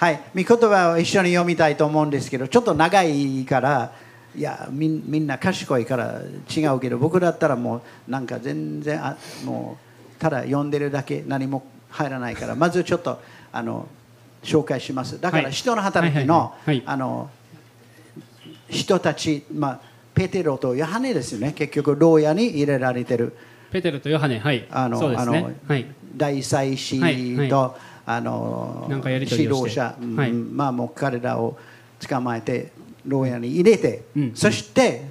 はい、御言葉を一緒に読みたいと思うんですけど、ちょっと長いから、いやみんみんな賢いから違うけど、僕だったらもうなんか全然あもうただ読んでるだけ何も入らないから、まずちょっとあの紹介します。だからはい人の働きはいのあの人たち、まあ、ペテロとヨハネですよね、結局牢屋に入れられてる。ペテロとヨハネ、はい。あのあの。はい。大祭司と、はいはあの指導者、うんはい。まあもう彼らを捕まえて牢屋に入れて、うん。そして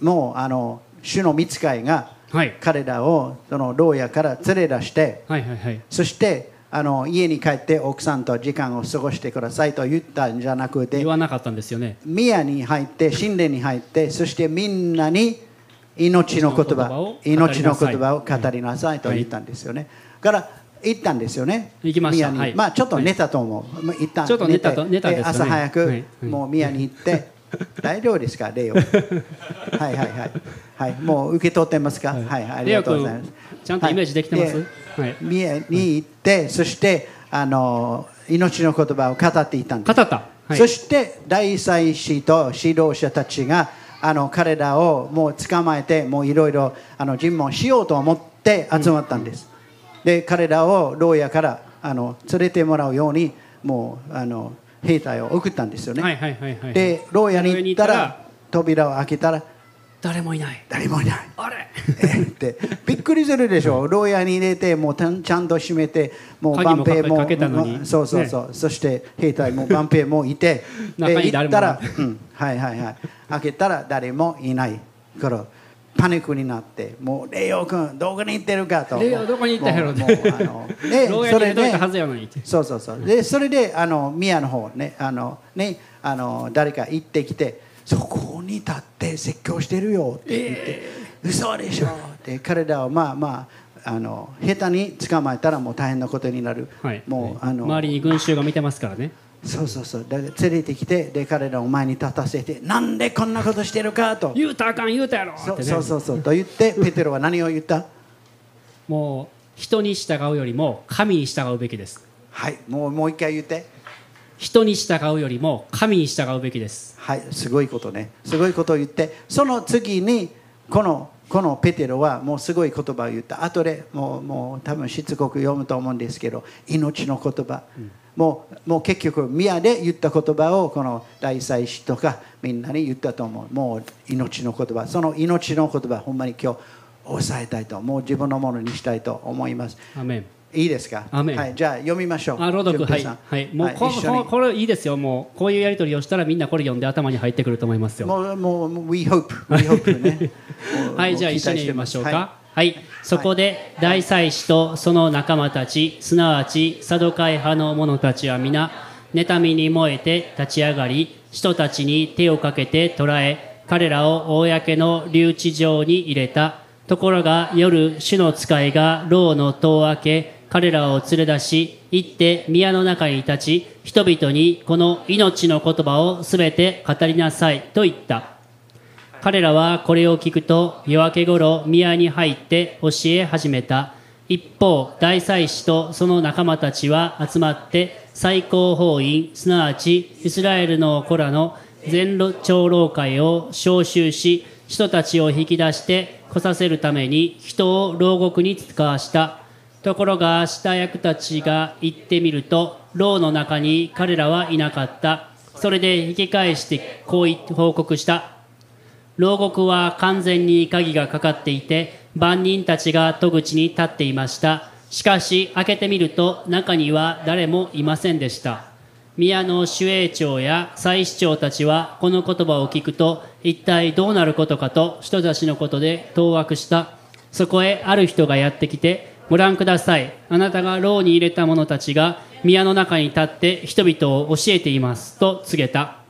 もうあの主の見つかいがはい。彼らをその牢屋から連れ出してはいはいはい。そしてあの家に帰って奥さんと時間を過ごしてくださいと言ったんじゃなくて言わなかったんですよね。宮に入って神殿に入ってそしてみんなに命の言葉命の言葉を語りなさいと言ったんですよね、から行ったんですよね。行きました。はい。まあちょっと寝たと思う、まあ、一旦ちょっと寝たとて寝たですよね。朝早く、はい。はい。もう宮に行って大丈夫ですかレイをはいはいはい。はい。もう受け取ってますか？はい、はい、ありがとうございます。ちゃんとイメージできてます？はいはい。宮に行ってそしてあの命の言葉を語っていったんです。語った。はい。そして大祭司と指導者たちがあの彼らをもう捕まえてもういろいろあの尋問しようと思って集まったんです、で彼らを牢屋からあの連れてもらうようにもうあの兵隊を送ったんですよね、はいはいはいはい。で牢屋に行ったら扉を開けたら誰もいない。誰もいない。あれ。えってびっくりするでしょ。牢屋に入れてもうちゃんと閉めてもう鍵も万平もそうそうそう、そして兵隊も万平もいて で行ったら、うん、はいはいはい。開けたら誰もいないからパニックになってもうレイオ君どこに行ってるかとレイオどこに行ったんやろもうもうあのでそれで。そうそうそうでそれであの宮の方ねあのねあの誰か行ってきてそこに立って説教してるよって言って、嘘でしょって彼らをまあまああの下手に捕まえたらもう大変なことになる、はい。もうあの周りに群衆が見てますからね。そうそうそうだ連れてきてで彼らを前に立たせてなんでこんなことしてるかと言うたらあかん言うたやろってね。そうそうそうと言ってペテロは何を言った？もう人に従うよりも神に従うべきです。はいもうもう一回言って人に従うよりも神に従うべきです。はい、すごいことね。すごいことを言って、その次に、この、このペテロはもうすごい言葉を言った。後でもう、もう多分しつこく読むと思うんですけど、命の言葉。もう、もう結局、宮で言った言葉を、この大祭司とかみんなに言ったと思う。もう命の言葉。その命の言葉、ほんまに今日、抑えたいと、もう自分のものにしたいと思います。アメン。いいですか？アメンはい、じゃあ読みましょう。あ、朗読、はい、はい、もう、こ一緒にここれいいですよ。もう、こういうやり取りをしたら、みんなこれ読んで頭に入ってくると思いますよ。もう、もう、We hope, we hope ね。はい、じゃあ一緒に読みましょうか。ははい、そこで大祭司とその仲間たち、すなわちサドカイ派の者たちは皆、妬みに燃えて立ち上がり、人たちに手をかけて捕らえ、彼らを公の留置場に入れた。ところが夜、主の使いが牢の戸を開け、彼らを連れ出し、行って宮の中に立ち、人々にこの命の言葉をすべて語りなさいと言った。彼らはこれを聞くと夜明け頃宮に入って教え始めた。一方大祭司とその仲間たちは集まって最高法院すなわちイスラエルの子らの全長老会を招集し人たちを引き出して来させるために人を牢獄に使わした。ところが下役たちが行ってみると牢の中に彼らはいなかった。それで引き返してこう報告した。牢獄は完全に鍵がかかっていて万人たちが戸口に立っていました。しかし開けてみると中には誰もいませんでした。宮の守衛長や祭司長たちはこの言葉を聞くと一体どうなることかと人たちのことで当惑した。そこへある人がやってきてご覧ください。あなたが牢に入れた者たちが宮の中に立って人々を教えています。と告げた。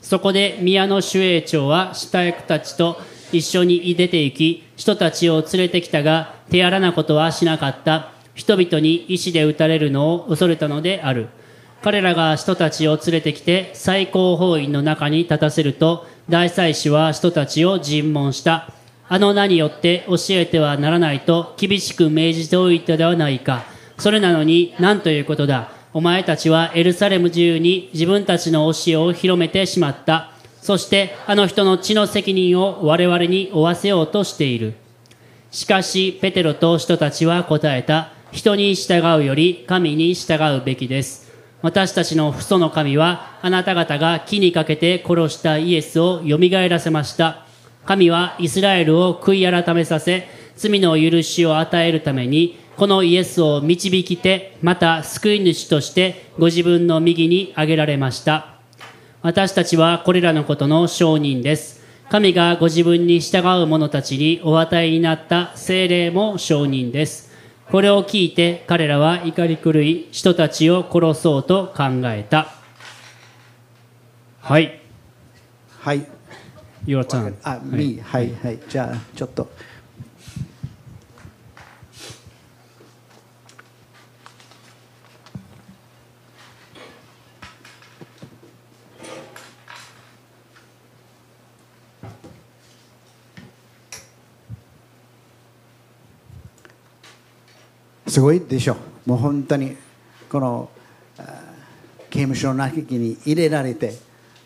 そこで宮の守衛長は下役たちと一緒に出て行き、人たちを連れてきたが、手荒なことはしなかった。人々に石で撃たれるのを恐れたのである。彼らが人たちを連れてきて、最高法院の中に立たせると、大祭司は人たちを尋問した。あの名によって教えてはならないと厳しく命じておいたではないか。それなのに何ということだ。お前たちはエルサレム中に自分たちの教えを広めてしまった。そしてあの人の血の責任を我々に負わせようとしている。しかしペテロと人たちは答えた。人に従うより神に従うべきです。私たちの父祖の神はあなた方が木にかけて殺したイエスをよみがえらせました。神はイスラエルを悔い改めさせ罪の許しを与えるためにこのイエスを導きてまた救い主としてご自分の右に挙げられました。私たちはこれらのことの証人です。神がご自分に従う者たちにお与えになった精霊も証人です。これを聞いて彼らは怒り狂い人たちを殺そうと考えた。はい。はい。Your turn あ、み、はい、はい、じゃあ、ちょっと。すごいでしょ。もう本当にこの刑務所の中に入れられて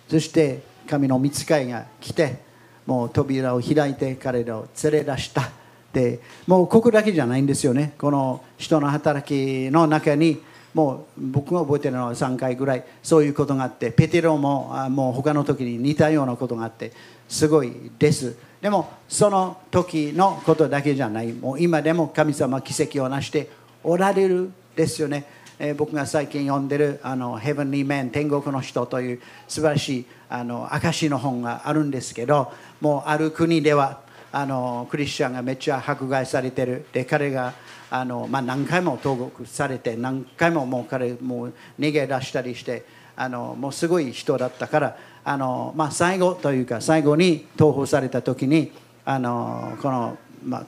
そして神の見つかいが来てもう扉を開いて彼らを連れ出した。でもうここだけじゃないんですよね。この人の働きの中にもう僕が覚えてるのは3回ぐらいそういうことがあってペテロももう他の時に似たようなことがあってすごいです。でもその時のことだけじゃない。もう今でも神様奇跡をなしておられるですよね、えー僕が最近読んでる「あの Heavenly Man 天国の人」という素晴らしいあの証の本があるんですけどもうある国ではあのクリスチャンがめっちゃ迫害されてる。で彼があの、まあ、何回も投獄されて何回ももう彼もう逃げ出したりしてあのもうすごい人だったからあの、まあ、最後というか最後に投稿された時にあのこの、まあ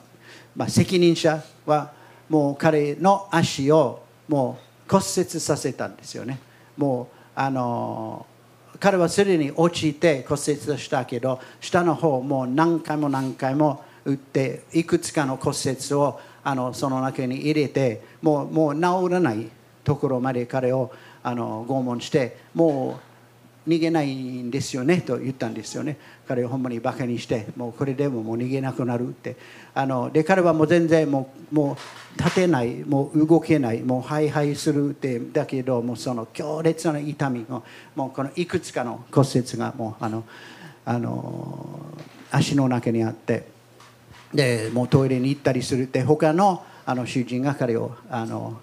まあ、責任者はもう彼の足をもう骨折させたんですよね。もうあの彼はすでに落ちて骨折したけど下の方もう何回も何回も打っていくつかの骨折をあのその中に入れてもうもう治らないところまで彼をあの拷問してもう逃げないんですよねと言ったんですよね。彼をほんまにバカにしてもうこれでももう逃げなくなるって。あので彼はもう全然もうもう立てないもう動けないもうハイハイするってだけどもうその強烈な痛みがもうこのいくつかの骨折がもうあのあの足の中にあってでもうトイレに行ったりするって他のあの主人が彼をあの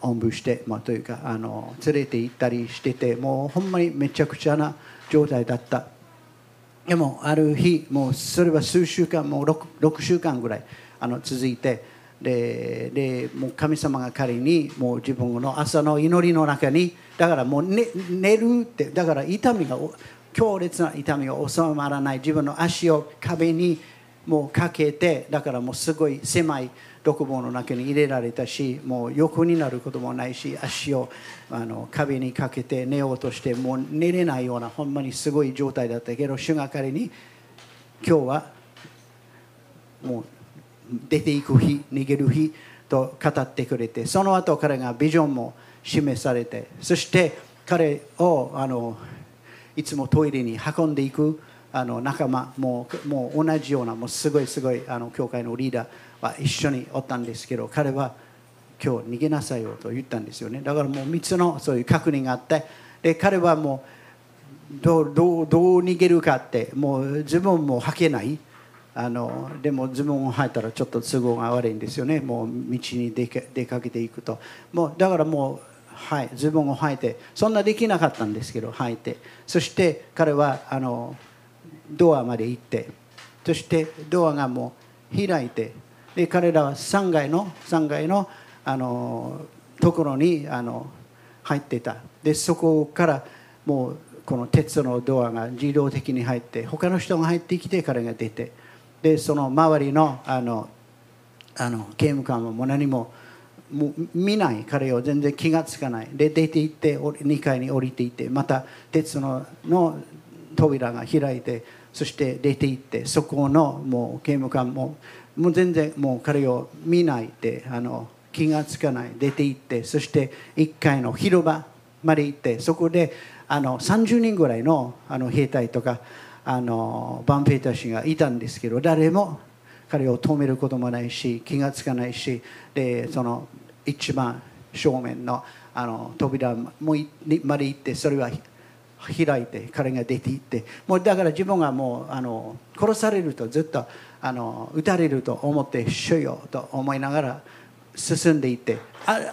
おんぶして、まあ、というかあの連れて行ったりしててもうほんまにめちゃくちゃな状態だった。でもある日もうそれは数週間もう 6, 6週間ぐらいあの続いてででもう神様が彼にもう自分の朝の祈りの中にだからもう寝寝るってだから痛みが強烈な痛みが収まらない自分の足を壁にもうかけてだからもうすごい狭い独房の中に入れられたしもう横になることもないし足をあの壁にかけて寝ようとしてもう寝れないようなほんまにすごい状態だったけど主が彼に今日はもう出ていく日逃げる日と語ってくれてその後彼がビジョンも示されてそして彼をあのいつもトイレに運んでいくあの仲間ももう同じようなもうすごいすごいあの教会のリーダーは一緒におったんですけど彼は今日逃げなさいよと言ったんですよね。だからもう3つのそういう確認があってで彼はもうどうどうどう逃げるかってもうズボンも履けない。あのでもズボンを履いたらちょっと都合が悪いんですよね。もう道に出か出かけていくと。もうだからもうはい、ズボンを履いてそんなできなかったんですけど履いて。そして彼はあのドアまで行ってそしてドアがもう開いてで彼らは3階の3階のあのところにあの入ってた。でそこからもうこの鉄のドアが自動的に入って他の人が入ってきて彼が出て。でその周りのあのあの刑務官も何ももう見ない。彼を全然気がつかない。で出て行って2階に降りていってまた鉄のの扉が開いてそして出て行ってそこのもう刑務官ももう全然もう彼を見ないであの気がつかない出て行ってそして1階の広場まで行ってそこであの30人ぐらいのあの兵隊とかあのバンペーター氏がいたんですけど誰も彼を止めることもないし気がつかないしでその一番正面のあの扉まで行ってそれは開いて彼が出て行ってもうだから自分がもうあの殺されるとずっとあの撃たれると思ってしよよと思いながら進んでいって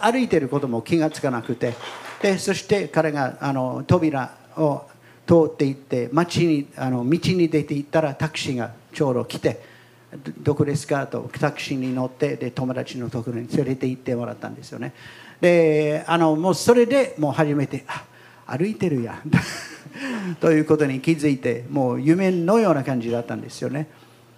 歩いてることも気がつかなくてでそして彼があの扉を通っていって街にあの道に出て行ったらタクシーがちょうど来て「どこですか?」とタクシーに乗ってで友達のところに連れて行ってもらったんですよねであのもうそれでもう初めてあ歩いてるや。ということに気づいてもう夢のような感じだったんですよね。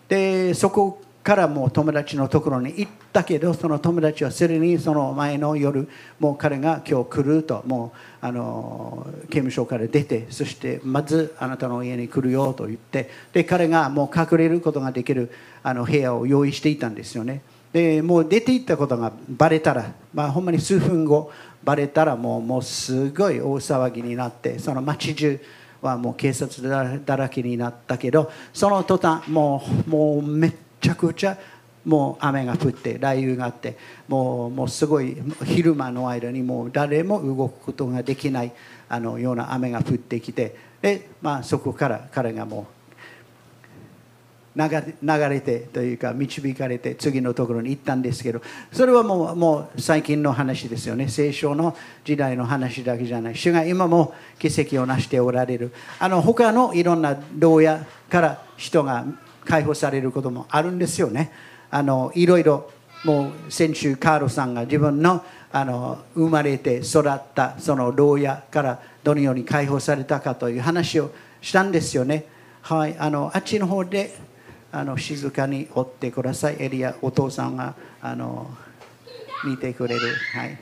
でそこからもう友達のところに行ったけどその友達はすでにその前の夜もう彼が今日来るともうあの刑務所から出てそしてまずあなたの家に来るよと言ってで彼がもう隠れることができるあの部屋を用意していたんですよね。でもう出て行ったことがバレたら、まあ、ほんまに数分後バレたらもうもうすごい大騒ぎになってその街中はもう警察だらけになったけどその途端もうもうめっちゃくちゃもう雨が降って雷雨があってもうもうすごい昼間の間にもう誰も動くことができないあのような雨が降ってきてで、まあ、そこから彼がもう流れてというか導かれて次のところに行ったんですけどそれはもうもう最近の話ですよね。聖書の時代の話だけじゃない。主が今も奇跡を成しておられる。あの他のいろんな牢屋から人が解放されることもあるんですよね。あのいろいろもう先週カールさんが自分のあの生まれて育ったその牢屋からどのように解放されたかという話をしたんですよね。はいあのあっちの方であの静かに追ってください。エリア、お父さんがあの見てくれる。はい。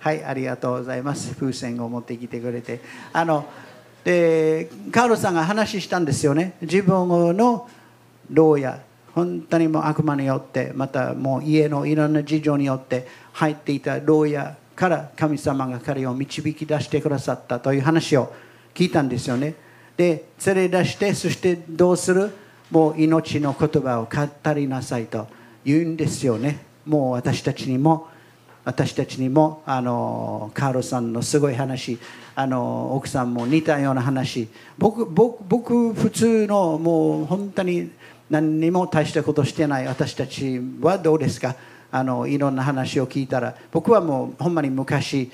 はい、ありがとうございます。風船を持ってきてくれて。あのでカールさんが話したんですよね。自分の牢屋、本当にもう悪魔によって、またもう家のいろんな事情によって入っていた牢屋から神様が彼を導き出してくださったという話を聞いたんですよね。で、連れ出して、そしてどうする？もう命の言葉を語りなさいと言うんですよね。もう私たちにも私たちにもあのカールさんのすごい話あの奥さんも似たような話。僕僕僕普通のもう本当に何にも大したことしてない私たちはどうですか？あのいろんな話を聞いたら僕はもうほんまに昔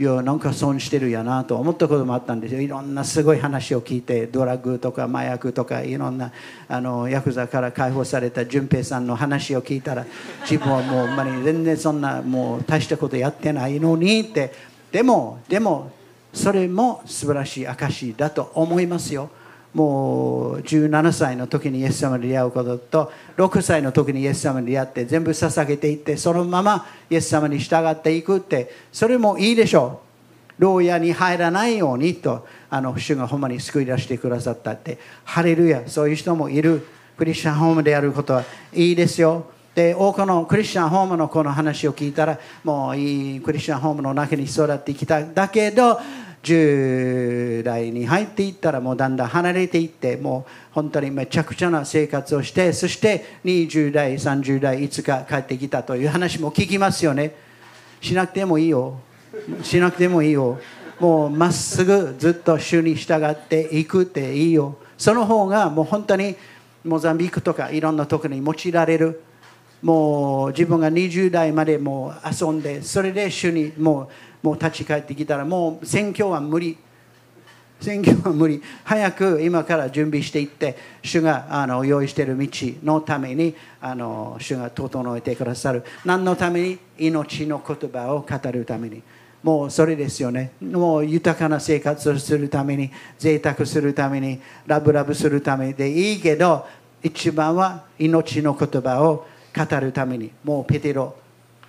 いやなんか損してるやなと思ったこともあったんですよいろんなすごい話を聞いてドラッグとか麻薬とかいろんなあのヤクザから解放された淳平さんの話を聞いたら自分はもう、まに全然そんなもう大したことやってないのにってでもでもそれも素晴らしい証だと思いますよ。もう17歳の時にイエス様に出会うことと6歳の時にイエス様に出会って全部捧げていってそのままイエス様に従っていくってそれもいいでしょう。牢屋に入らないようにとあの主がほんまに救い出してくださったって。ハレルヤそういう人もいる。クリスチャンホームでやることはいいですよ。で多くのクリスチャンホームのこの話を聞いたらもういいクリスチャンホームの中に育ってきただけど10代に入っていったらもうだんだん離れていってもう本当にめちゃくちゃな生活をしてそして20代30代いつか帰ってきたという話も聞きますよね。しなくてもいいよ。しなくてもいいよ。もうまっすぐずっと主に従っていくっていいよ。その方がもう本当にモザンビークとかいろんなところに用いられる。もう自分が20代までもう遊んでそれで主にもうもう立ち返ってきたらもう選挙は無理。選挙は無理。早く今から準備していって主があの用意している道のためにあの主が整えてくださる。何のために？命の言葉を語るために。もうそれですよね。もう豊かな生活をするために贅沢するためにラブラブするためでいいけど一番は命の言葉を語るために。もうペテロ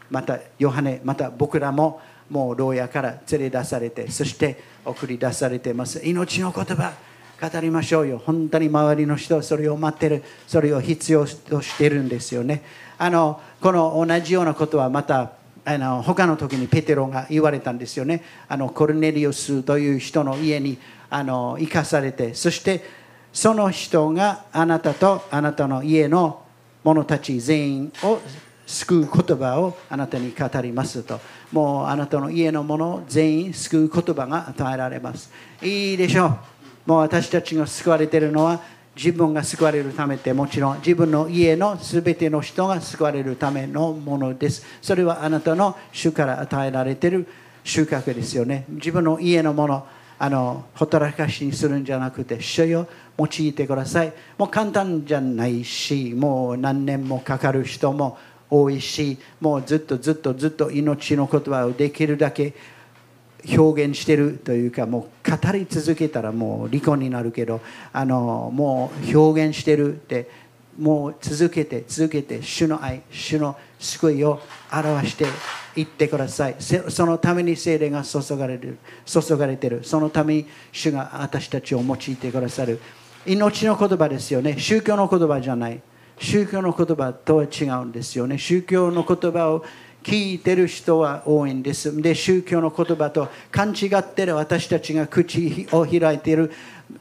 またヨハネまた僕らももう牢屋から連れ出されてそして送り出されてます。命の言葉語りましょうよ。本当に周りの人はそれを待ってる。それを必要としてるんですよね。あのこの同じようなことはまたあの他の時にペテロが言われたんですよね。あのコルネリオスという人の家にあの生かされてそしてその人があなたとあなたの家の者たち全員を救う言葉をあなたに語りますと。もうあなたの家の者全員救う言葉が与えられます。いいでしょう。もう私たちが救われているのは自分が救われるためってもちろん自分の家の全ての人が救われるためのものです。それはあなたの主から与えられている収穫ですよね。自分の家のものあのほったらかしにするんじゃなくて主よ用いてください。もう簡単じゃないしもう何年もかかる人も多いしもうずっとずっとずっと命の言葉をできるだけ表現してるというかもう語り続けたらもう離婚になるけどあのもう表現してるってもう続けて続けて主の愛主の救いを表していってください。そのために精霊が注がれる注がれてる。そのために主が私たちを用いてくださる。命の言葉ですよね。宗教の言葉じゃない。宗教の言葉とは違うんですよね宗教の言葉を聞いてる人は多いんです。で、宗教の言葉と勘違ってる私たちが口を開いている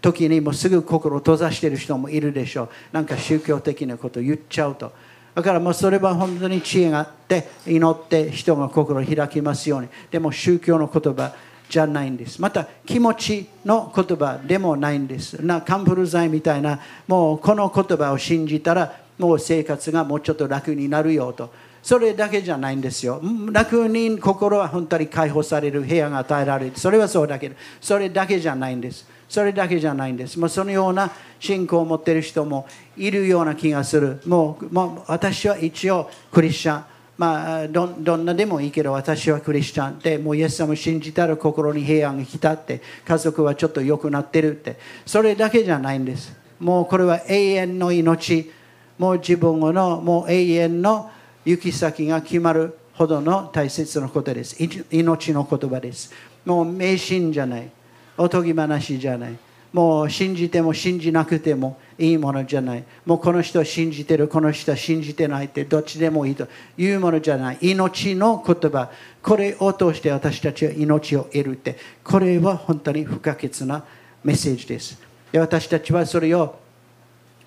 時にもすぐ心を閉ざしている人もいるでしょう。なんか宗教的なことを言っちゃうと。だからもうそれは本当に知恵があって祈って人が心を開きますように。でも宗教の言葉じゃないんです。また気持ちの言葉でもないんです。なカンプル剤みたいなもうこの言葉を信じたらもう生活がもうちょっと楽になるよと。それだけじゃないんですよ。楽に心は本当に解放される部屋が与えられる。それはそうだけど、それだけじゃないんです。それだけじゃないんです。もうそのような信仰を持っている人もいるような気がする。もうもう私は一応クリスチャン。まあど、どんなでもいいけど私はクリスチャンでもうイエス様を信じたら心に平安が来たって家族はちょっと良くなってるってそれだけじゃないんですもうこれは永遠の命もう自分のもう永遠の行き先が決まるほどの大切なことです。命の言葉です。もう迷信じゃない。おとぎ話じゃない。もう信じても信じなくてもいいものじゃない。もうこの人は信じてる、この人は信じてないってどっちでもいいというものじゃない。命の言葉。これを通して私たちは命を得るって。これは本当に不可欠なメッセージです。で私たちはそれを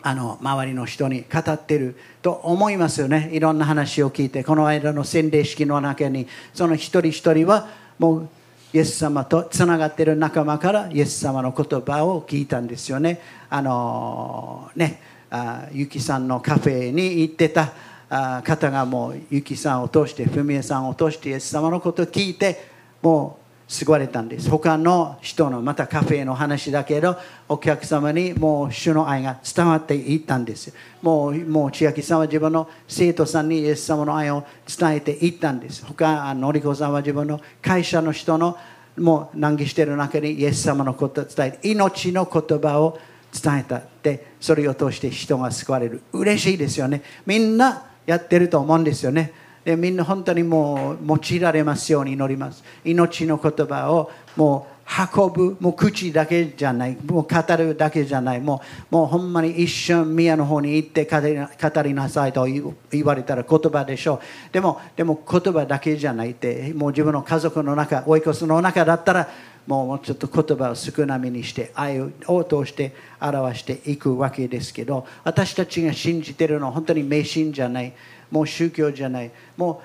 あの周りの人に語ってると思いますよね。いろんな話を聞いてこの間の洗礼式の中にその一人一人はもうイエス様とつながっている仲間からイエス様の言葉を聞いたんですよね。あのねあゆきさんのカフェに行ってたあ方がもうゆきさんを通してふみえさんを通してイエス様のことを聞いてもう救われたんです。他の人のまたカフェの話だけどお客様にもう主の愛が伝わっていったんです。もうもう千秋さんは自分の生徒さんにイエス様の愛を伝えていったんです。他のりこさんは自分の会社の人のもう難儀している中にイエス様のことを伝えて命の言葉を伝えたってそれを通して人が救われる。嬉しいですよね。みんなやってると思うんですよね。でみんな本当にもう用いられますように祈ります。命の言葉をもう運ぶもう口だけじゃないもう語るだけじゃないもうもうほんまに一瞬宮の方に行って語りなさいと言われたら言葉でしょう。でもでも言葉だけじゃないってもう自分の家族の中追い越すの中だったらもうちょっと言葉を少なめにして愛を通して表していくわけですけど私たちが信じてるのは本当に迷信じゃないもう宗教じゃないも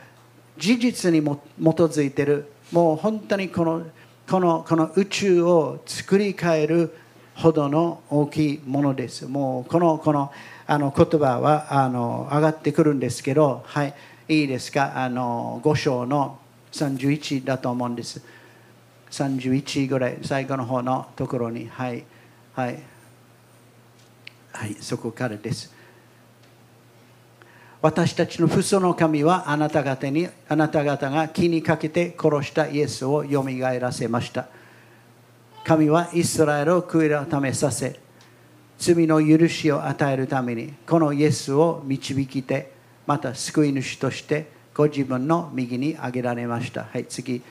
う事実にも基づいてるもう本当にこのこのこの宇宙を作り変えるほどの大きいものです。もうこのこのあの言葉はあの上がってくるんですけどはいいいですか？あの5章の31だと思うんです。31ぐらい最後の方のところにはいはい。はい。そこからです。私たちの父祖の神はあなた方にあなた方が気にかけて殺したイエスをよみがえらせました。神はイスラエルを悔い改めさせ罪の許しを与えるためにこのイエスを導きてまた救い主としてご自分の右に挙げられました。はい次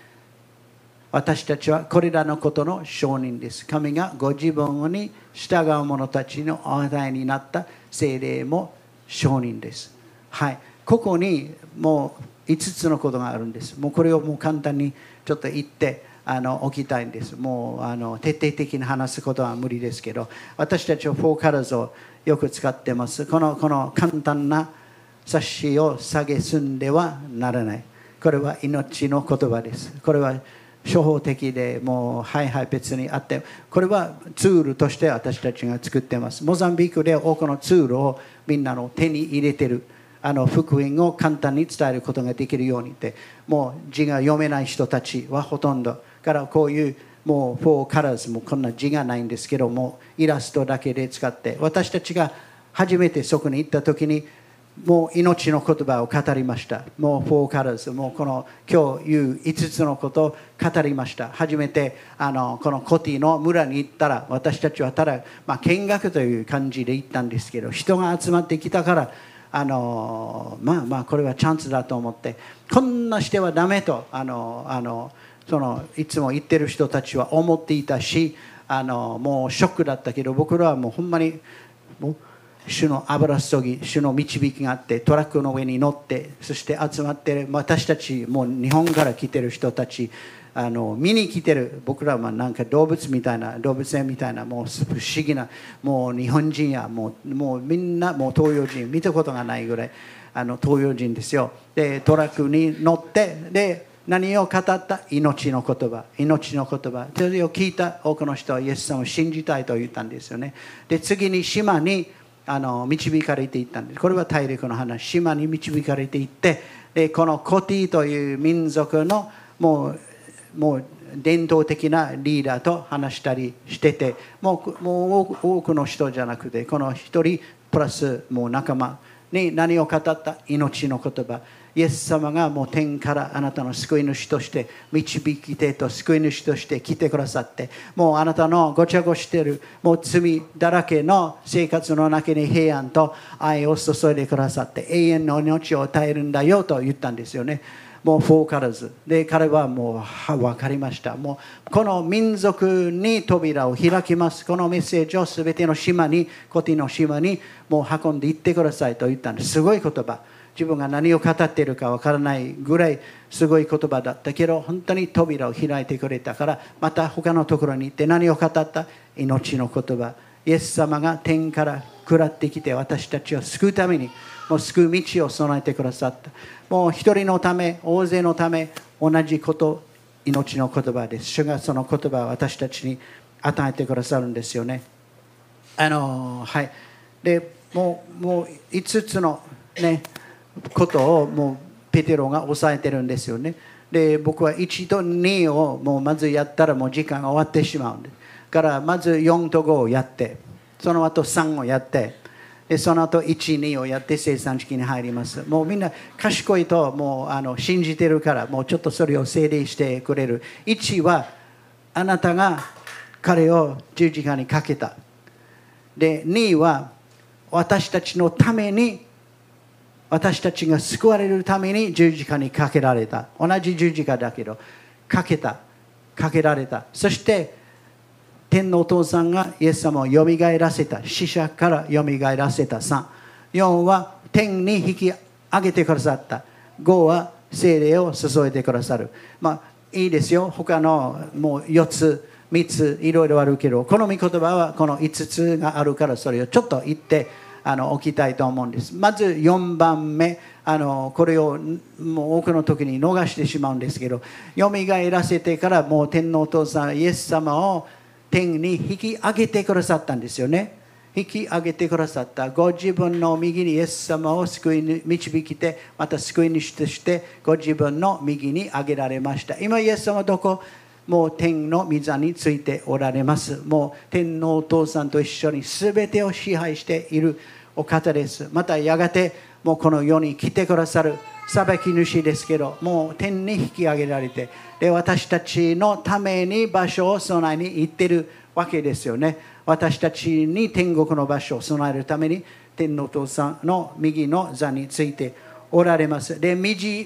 私たちはこれらのことの証人です。神がご自分に従う者たちのお与えになった精霊も証人です。はい、ここにもう5つのことがあるんです。もうこれをもう簡単にちょっと言ってあの置きたいんです。もうあの徹底的に話すことは無理ですけど私たちはフォーカラーズをよく使ってます。このこの簡単な冊子を下げすんではならない。これは命の言葉です。これは処方的でもうはいはい別にあってこれはツールとして私たちが作ってます。モザンビークで多くのツールをみんなの手に入れてる。あの福音を簡単に伝えることができるようにってもう字が読めない人たちはほとんどからこういうもう four colors もこんな字がないんですけどもイラストだけで使って私たちが初めてそこに行った時にもう命の言葉を語りました。もう four colors。もうこの今日言う5つのことを語りました。初めてあのこのコティの村に行ったら私たちはただ、まあ、見学という感じで行ったんですけど人が集まってきたからあのまあまあこれはチャンスだと思ってこんなしてはダメとあのあのそのいつも言ってる人たちは思っていたしあのもうショックだったけど僕らはもうほんまにもう主の油注ぎ主の導きがあってトラックの上に乗ってそして集まってる私たちもう日本から来てる人たちあの見に来てる僕らはなんか動物みたいな動物園みたいなもう不思議なもう日本人やもうもうみんなもう東洋人見たことがないぐらいあの東洋人ですよ。でトラックに乗ってで何を語った？命の言葉命の言葉。それを聞いた多くの人はイエス様を信じたいと言ったんですよね。で次に島にあの導かれていったんです。これは大陸の話。島に導かれていってでこのコティという民族のもうもう伝統的なリーダーと話したりしててもうもう多くの人じゃなくてこの一人プラスもう仲間に何を語った？命の言葉。イエス様がもう天からあなたの救い主として導き手と救い主として来てくださってもうあなたのごちゃごしてるもう罪だらけの生活の中に平安と愛を注いでくださって永遠の命を与えるんだよと言ったんですよね。もうフォーカラズ。で彼はもう分かりました。もうこの民族に扉を開きます。このメッセージを全ての島にコティの島にもう運んでいってくださいと言ったんです。すごい言葉。自分が何を語っているかわからないぐらいすごい言葉だったけど本当に扉を開いてくれたからまた他のところに行って何を語った？命の言葉イエス様が天から下ってきて私たちを救うためにもう救う道を備えてくださった。もう一人のため大勢のため同じこと命の言葉です主がその言葉を私たちに与えてくださるんですよね。あのはい。でもうもう5つのねことをもうペテロが抑えてるんですよね。で僕は1と2をもうまずやったらもう時間が終わってしまうんで。すからまず4と5をやってその後3をやってでその後1、2をやって生産式に入ります。もうみんな賢いともうあの信じてるからもうちょっとそれを整理してくれる。1はあなたが彼を十字架にかけた。で2は私たちのために私たちが救われるために十字架にかけられた。同じ十字架だけどかけた。かけられた。そして天のお父さんがイエス様をよみがえらせた。死者からよみがえらせた。34は天に引き上げてくださった。5は精霊を注いでくださる。まあいいですよ。他のもう4つ3ついろいろあるけどこの御言葉はこの5つがあるからそれをちょっと言ってあの置きたいと思うんです。まず4番目あのこれをもう多くの時に逃してしまうんですけどよみがえらせてからもう天皇お父さんイエス様を天に引き上げてくださったんですよね。引き上げてくださった。ご自分の右にイエス様を救いに導きてまた救い主としてご自分の右に上げられました。今イエス様どこ？もう天の御座についておられます。もう天皇お父さんと一緒に全てを支配しているお方です。またやがてもうこの世に来てくださる裁き主ですけどもう天に引き上げられてで私たちのために場所を備えに行ってるわけですよね。私たちに天国の場所を備えるために天のお父さんの右の座についておられます。で導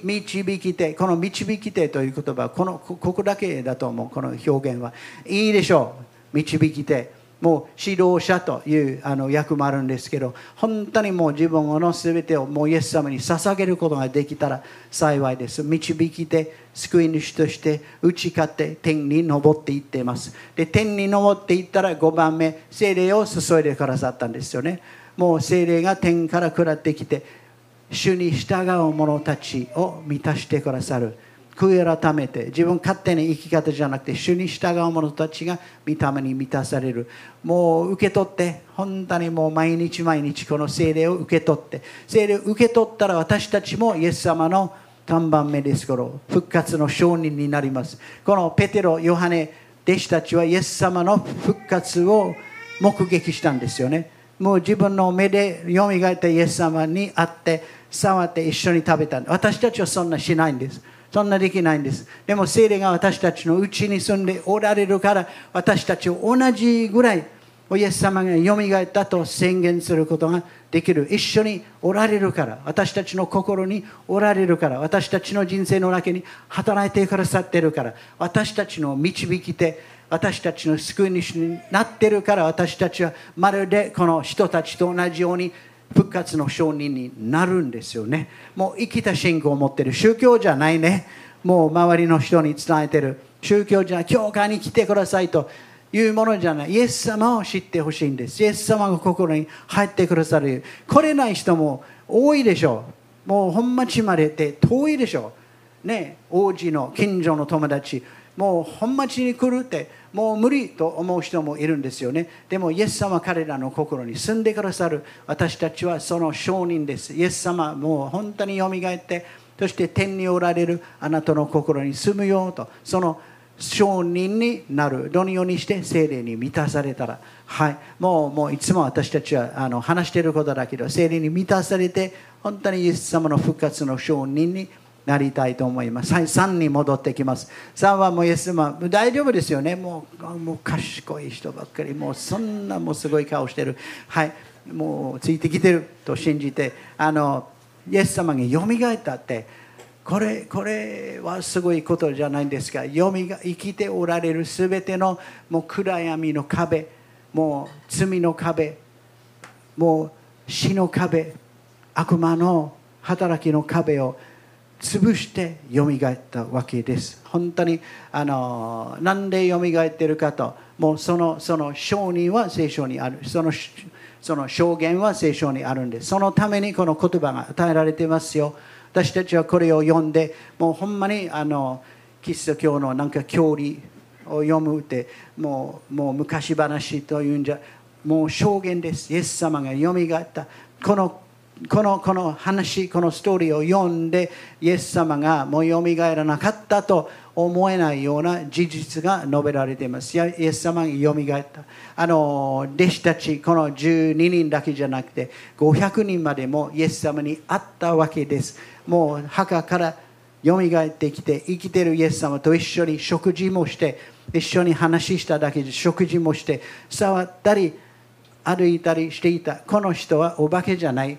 き手この導き手という言葉このここだけだと思うこの表現は。いいでしょう。導き手もう指導者というあの役もあるんですけど本当にもう自分の全てをもうイエス様に捧げることができたら幸いです。導きで救い主として打ち勝って天に昇っていっています。で天に昇っていったら5番目精霊を注いでくださったんですよね。もう精霊が天から下ってきて主に従う者たちを満たしてくださる。悔い改めて自分勝手な生き方じゃなくて主に従う者たちが御霊に満たされる。もう受け取って本当にもう毎日毎日この聖霊を受け取って聖霊を受け取ったら私たちもイエス様の看板目ですから復活の証人になります。このペテロヨハネ弟子たちはイエス様の復活を目撃したんですよね。もう自分の目でよみがえったイエス様に会って触って一緒に食べた。私たちはそんなしないんです。そんなできないんです。でも聖霊が私たちのうちに住んでおられるから私たちを同じぐらいイエス様がよみがえったと宣言することができる。一緒におられるから私たちの心におられるから私たちの人生の中に働いてくださってるから私たちの導き手私たちの救い主になってるから私たちはまるでこの人たちと同じように復活の証人になるんですよね。もう生きた信仰を持ってる。宗教じゃないね。もう周りの人に伝えてる。宗教じゃない教会に来てくださいというものじゃない。イエス様を知ってほしいんです。イエス様が心に入ってくださる。来れない人も多いでしょう。もう本町までって遠いでしょう。ね。王子の近所の友達。もう本町に来るってもう無理と思う人もいるんですよね。でもイエス様は彼らの心に住んでくださる。私たちはその証人です。イエス様もう本当によみがえってそして天におられる。あなたの心に住むよと。その証人になる。どのようにして精霊に満たされたら。はい。もうもういつも私たちはあの話していることだけど精霊に満たされて本当にイエス様の復活の証人になりたいと思います。3に戻ってきます。3はもうイエス様、大丈夫ですよね。もうもう賢い人ばっかり、もうそんなもうすごい顔してる。はい、もうついてきてると信じて、あのイエス様がよみがえったって、これこれはすごいことじゃないんですか。よみが生きておられるすべてのもう暗闇の壁、もう罪の壁、もう死の壁、悪魔の働きの壁を潰してよみがえったわけです。本当にあのなんでよみがえっているかともうそのその証人は聖書にある。そのその証言は聖書にあるんです。そのためにこの言葉が与えられてますよ。私たちはこれを読んでもうほんまにあのキリスト教のなんか教理を読むってもうもう昔話というんじゃもう証言です。イエス様がよみがえった。このこのこの話このストーリーを読んでイエス様がもうよみがえらなかったと思えないような事実が述べられています。イエス様がよみがえった。あの弟子たちこの12人だけじゃなくて500人までもイエス様に会ったわけです。もう墓からよみがえってきて生きてるイエス様と一緒に食事もして一緒に話しただけで食事もして触ったり歩いたりしていたこの人はお化けじゃない。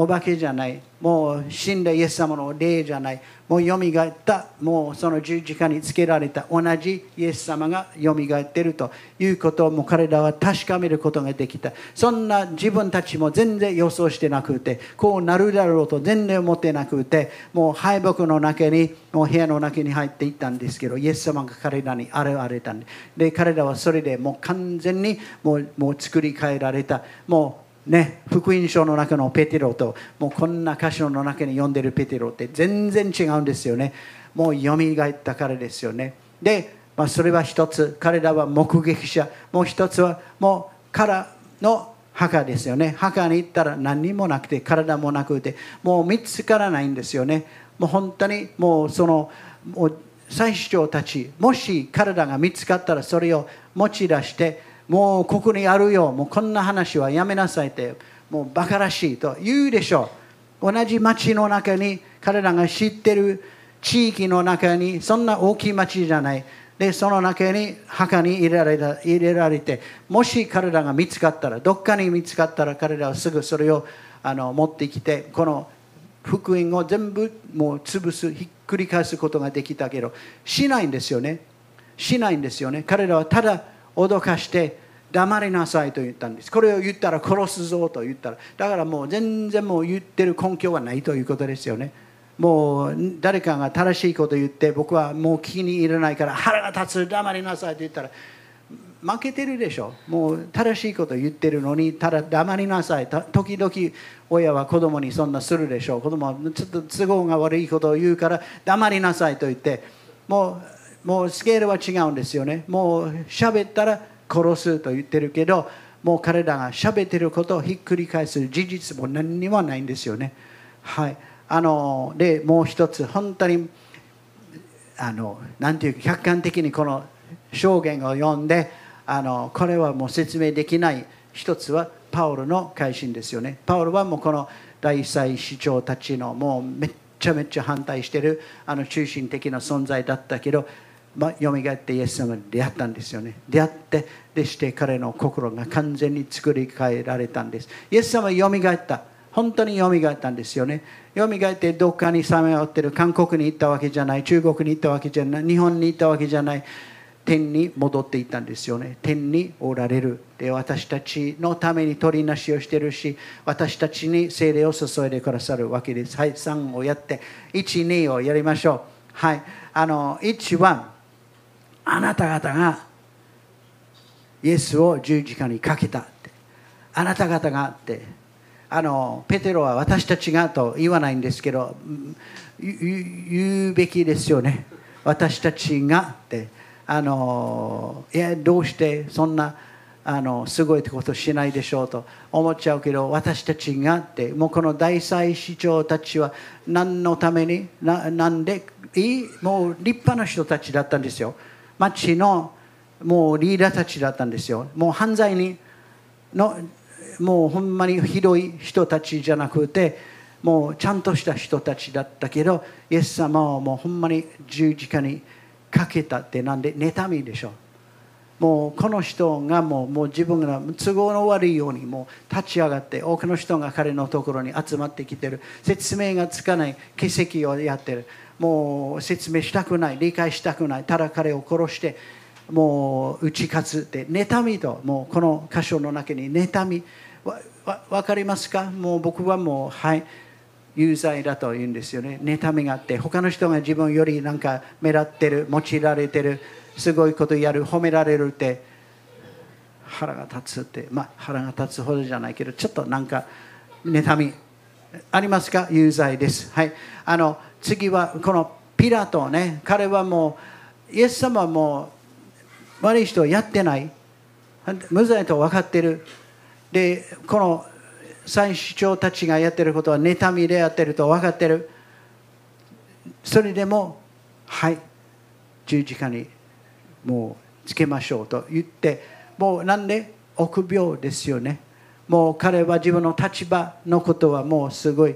お化けじゃない。もう死んだイエス様の霊じゃない。もうよみがえった。もうその十字架につけられた。同じイエス様がよみがえっているということをもう彼らは確かめることができた。そんな自分たちも全然予想してなくて。こうなるだろうと全然思ってなくて。もう敗北の中にもう部屋の中に入っていったんですけどイエス様が彼らに現れたんで。で彼らはそれでもう完全にもうもう作り変えられた。もうね、福音書の中のペテロともうこんな箇所の中に読んでるペテロって全然違うんですよね。もうよみがえったからですよね。で、まあ、それは一つ。彼らは目撃者。もう一つはもうからの墓ですよね。墓に行ったら何にもなくて体もなくてもう見つからないんですよね。もう本当にもうそのもう最主張たちもし体が見つかったらそれを持ち出してもうここにあるよ。もうこんな話はやめなさいって。もうバカらしいと言うでしょう。同じ町の中に彼らが知ってる地域の中にそんな大きい町じゃない。でその中に墓に入れられた入れられてもし彼らが見つかったらどっかに見つかったら彼らはすぐそれをあの持ってきてこの福音を全部もう潰すひっくり返すことができたけどしないんですよね。しないんですよね。彼らはただ脅かして黙りなさいと言ったんです。これを言ったら殺すぞと言ったらだからもう全然もう言ってる根拠はないということですよね。もう誰かが正しいこと言って僕はもう聞きに入れないから腹が立つ黙りなさいと言ったら負けてるでしょ。もう正しいこと言ってるのにただ黙りなさい。時々親は子供にそんなするでしょう。子供はちょっと都合が悪いことを言うから黙りなさいと言ってもうもうスケールは違うんですよね。もう喋ったら殺すと言ってるけどもう彼らが喋ってることをひっくり返す事実も何にもないんですよね。はい。あのでもう一つ本当にあのなんていうか客観的にこの証言を読んであのこれはもう説明できない一つはパウロの改心ですよね。パウロはもうこの大祭司長たちのもうめっちゃめっちゃ反対してるあの中心的な存在だったけどまあ、蘇ってイエス様に出会ったんですよね出会ってでして彼の心が完全に作り変えられたんですイエス様は蘇った本当に蘇ったんですよね。蘇ってどっかにさまよってる韓国に行ったわけじゃない中国に行ったわけじゃない日本に行ったわけじゃない天に戻っていったんですよね。天におられる。で私たちのために取りなしをしてるし私たちに精霊を注いでくださるわけです。はい、3をやって1、2をやりましょう。はい、あの1はあなた方がイエスを十字架にかけたって。あなた方がって。あのペテロは私たちがと言わないんですけど言うべきですよね。私たちがって。あのいやどうしてそんなあのすごいってことしないでしょうと思っちゃうけど私たちがって。もうこの大祭司長たちは何のためにななんでいいもう立派な人たちだったんですよ。町のもうリーダーたちだったんですよ。もう犯罪にのもうほんまにひどい人たちじゃなくてもうちゃんとした人たちだったけどイエス様はもうほんまに十字架にかけたってなんで妬みでしょ。もうこの人がもうもう自分が都合の悪いようにもう立ち上がって多くの人が彼のところに集まってきてる。説明がつかない奇跡をやってる。もう説明したくない理解したくないただ彼を殺してもう打ち勝つって妬みともうこの箇所の中に妬み。分かりますか？もう僕はもうはい有罪だと言うんですよね。妬みがあって他の人が自分よりなんか目立ってる用いられてるすごいことやる褒められるって腹が立つって。まあ腹が立つほどじゃないけどちょっとなんか妬み。ありますか？有罪です。はい。あの次はこのピラトね。彼はもうイエス様も悪い人はやってない。無罪と分かってる。でこの祭司長たちがやってることは妬みでやってると分かってる。それでもはい。十字架にもうつけましょうと言ってもうなんで？臆病ですよね。もう彼は自分の立場のことはもうすごい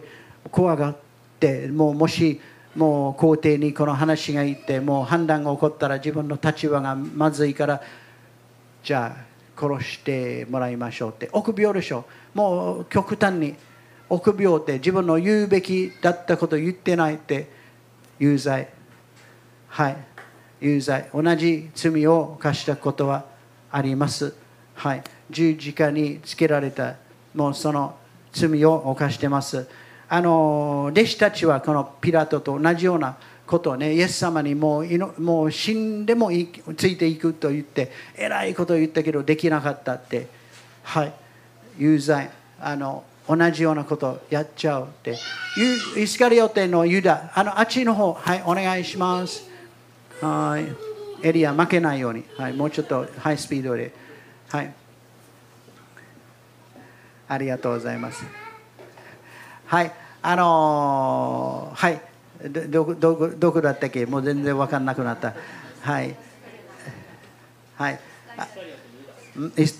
怖がってもうもしもう皇帝にこの話がい。ってもう判断が起こったら自分の立場がまずいからじゃあ殺してもらいましょうって臆病でしょもう極端に臆病って自分の言うべきだったこと言ってないって有罪はい。有罪。同じ罪を犯したことはあります。はい。十字架につけられたもうその罪を犯してます。あの弟子たちはこのピラトと同じようなことをねイエス様にもうもう死んでもついていくと言ってえらいことを言ったけどできなかったってはい。有罪あの同じようなことをやっちゃうって。イスカリオテのユダあのあっちの方はいお願いします。はい。エリア負けないように、はい、もうちょっとハイスピードで。はい。ありがとうございます。はい。あのー、はい。どこどこどこだったっけ？もう全然分かんなくなった。はい。はい。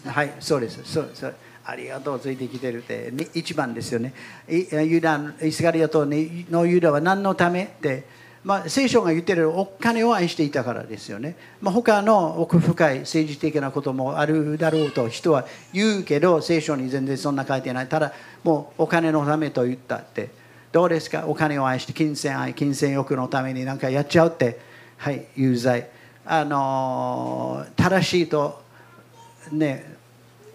はい。そうです。そうそう。ありがとうついてきてるって。一番ですよね。ユダイスカリアトのユダは何のため？ってまあ、聖書が言ってるお金を愛していたからですよね。まあ、他の奥深い政治的なこともあるだろうと人は言うけど聖書に全然そんな書いてない。ただもうお金のためと言ったって。どうですか？お金を愛して金銭愛金銭欲のために何かやっちゃうってはい有罪あの正しいとね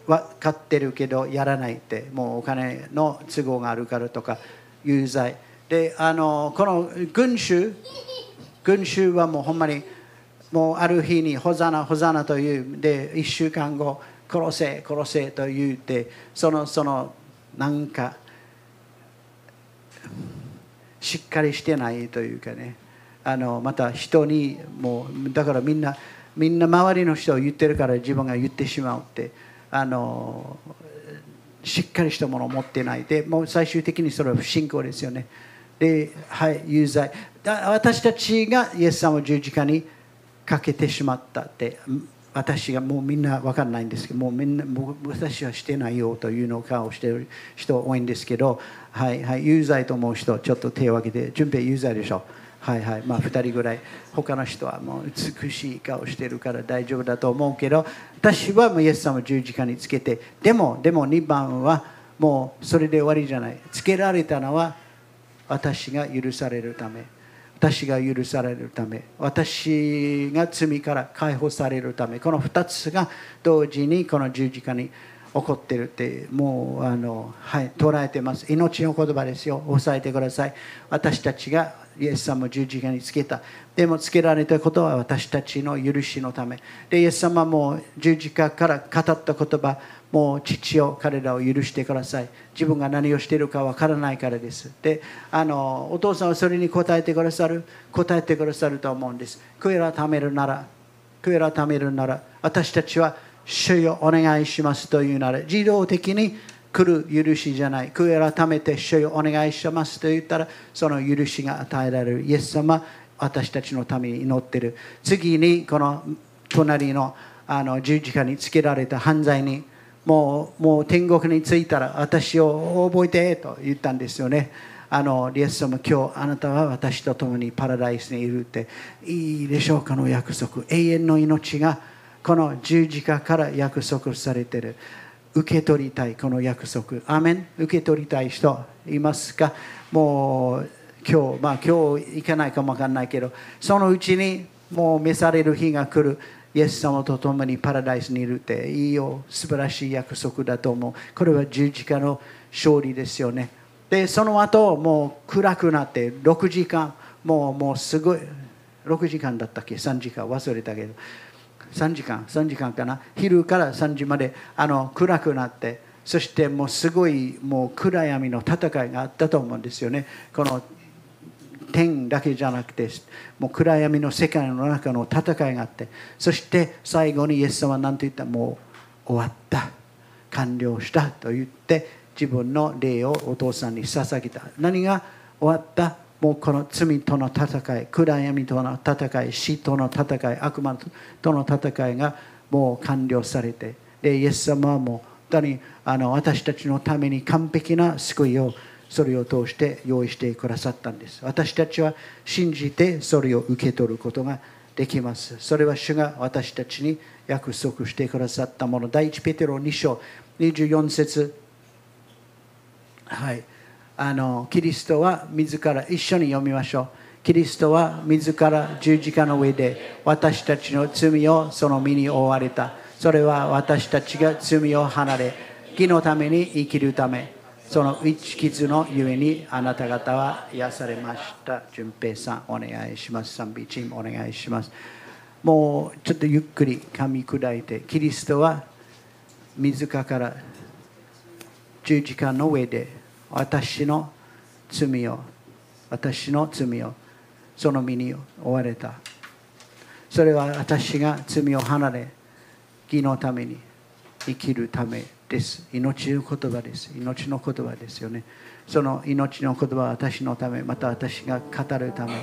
分かってるけどやらないってもうお金の都合があるからとか有罪であのこの群衆群衆はもうほんまにもうある日にホザナホザナというで1週間後殺せ殺せと言ってそのそのなんかしっかりしてないというかねあのまた人にもうだからみんなみんな周りの人を言ってるから自分が言ってしまうってあのしっかりしたものを持ってないでもう最終的にそれは不信仰ですよね。ではい有罪。私たちがイエス様を十字架にかけてしまったって私がもうみんな分かんないんですけどもうみんなもう私はしてないよというのをしてる人多いんですけどはいはい有罪と思う人ちょっと手を挙げて順平有罪でしょ。はいはいまあ2人ぐらい。他の人はもう美しい顔してるから大丈夫だと思うけど私はもうイエス様を十字架につけてでもでも2番はもうそれで終わりじゃない。つけられたのは私が許されるため。私が許されるため。私が罪から解放されるため。この2つが同時にこの十字架に起こってるってもうあの、はい、捉えてます。命の言葉ですよ。押さえてください。私たちがイエス様を十字架につけた。でもつけられたことは私たちの許しのため。でイエス様も十字架から語った言葉。もう父を彼らを許してください。自分が何をしているかわからないからです。であのお父さんはそれに答えてくださる答えてくださると思うんです。悔い改めるなら悔い改めるなら私たちは主よお願いしますというなら自動的に来る許しじゃない。悔い改めて主よお願いしますと言ったらその許しが与えられる。イエス様私たちのために祈っている。次にこの隣のあの十字架につけられた犯罪にもうもう天国に着いたら私を覚えてと言ったんですよね。あのイエス様今日あなたは私と共にパラダイスにいるっていいでしょうかの約束。永遠の命がこの十字架から約束されている。受け取りたいこの約束。アメン。受け取りたい人いますか？もう今日まあ今日行かないかもわかんないけどそのうちにもう召される日が来る。イエス様と共にパラダイスにいるっていいよ素晴らしい約束だと思う。これは十字架の勝利ですよね。でその後もう暗くなって6時間もうもうすごい6時間だったっけ？3時間忘れたけど。3時間3時間かな？昼から3時まであの暗くなってそしてもうすごいもう暗闇の戦いがあったと思うんですよね。この天だけじゃなくてもう暗闇の世界の中の戦いがあってそして最後にイエス様は何と言った？もう終わった。完了したと言って自分の霊をお父さんに捧げた。何が終わった？もうこの罪との戦い暗闇との戦い死との戦い悪魔との戦いがもう完了されてでイエス様はもう本当にあの私たちのために完璧な救いをそれを通して用意してくださったんです。私たちは信じてそれを受け取ることができます。それは主が私たちに約束してくださったもの。第一ペテロ2章24節。はい。あのキリストは自ら一緒に読みましょう。キリストは自ら十字架の上で私たちの罪をその身に負われた。それは私たちが罪を離れ義のために生きるため。その一傷のゆえにあなた方は癒されました。淳平さんお願いします。賛美チームお願いします。もうちょっとゆっくり噛み砕いてキリストは自ら十字架の上で私の罪を私の罪をその身に追われた。それは私が罪を離れ義のために生きるためです。命の言葉です。命の言葉ですよね。その命の言葉は私のためまた私が語るため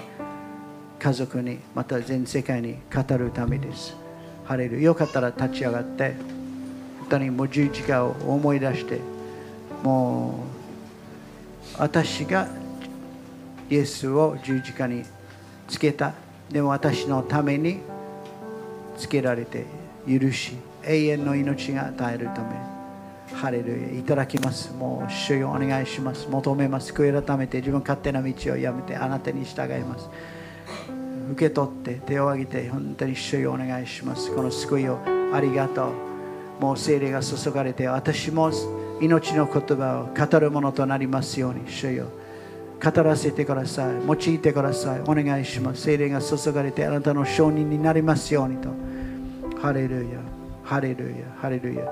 家族にまた全世界に語るためです。ハレルよかったら立ち上がって本当にもう十字架を思い出してもう私がイエスを十字架につけた。でも私のためにつけられて許し永遠の命が与えるため。ハレルヤいただきます。もう主よお願いします。求めます。悔い改めて自分勝手な道をやめてあなたに従います。受け取って手を挙げて本当に主よお願いします。この救いをありがとう。もう精霊が注がれて私も命の言葉を語るものとなりますように主よ。語らせてください。用いてください。お願いします。精霊が注がれてあなたの証人になりますようにと。ハレルヤハレルヤハレルヤ。